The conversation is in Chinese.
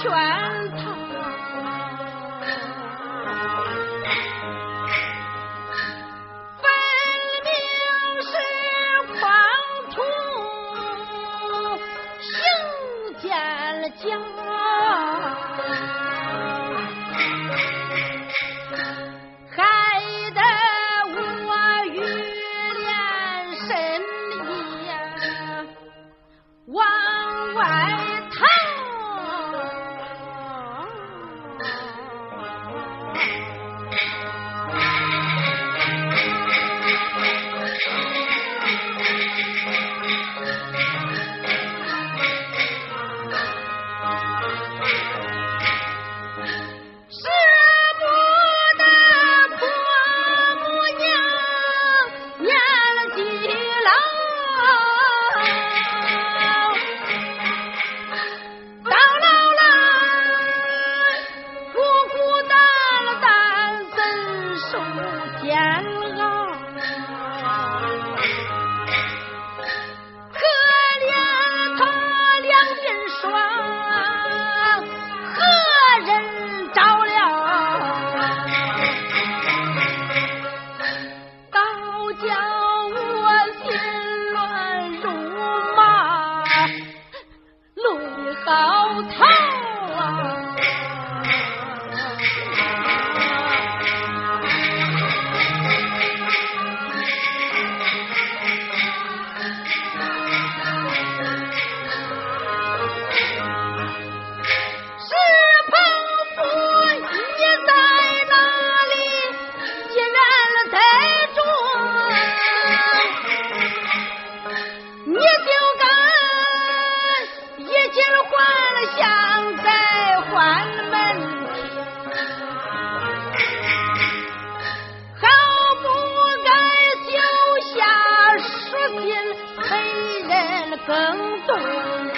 劝套，分明是狂徒行了诈，害得我欲练神医往外。你就该一间换了乡崽换门庭好不该羞下书信没人耕种。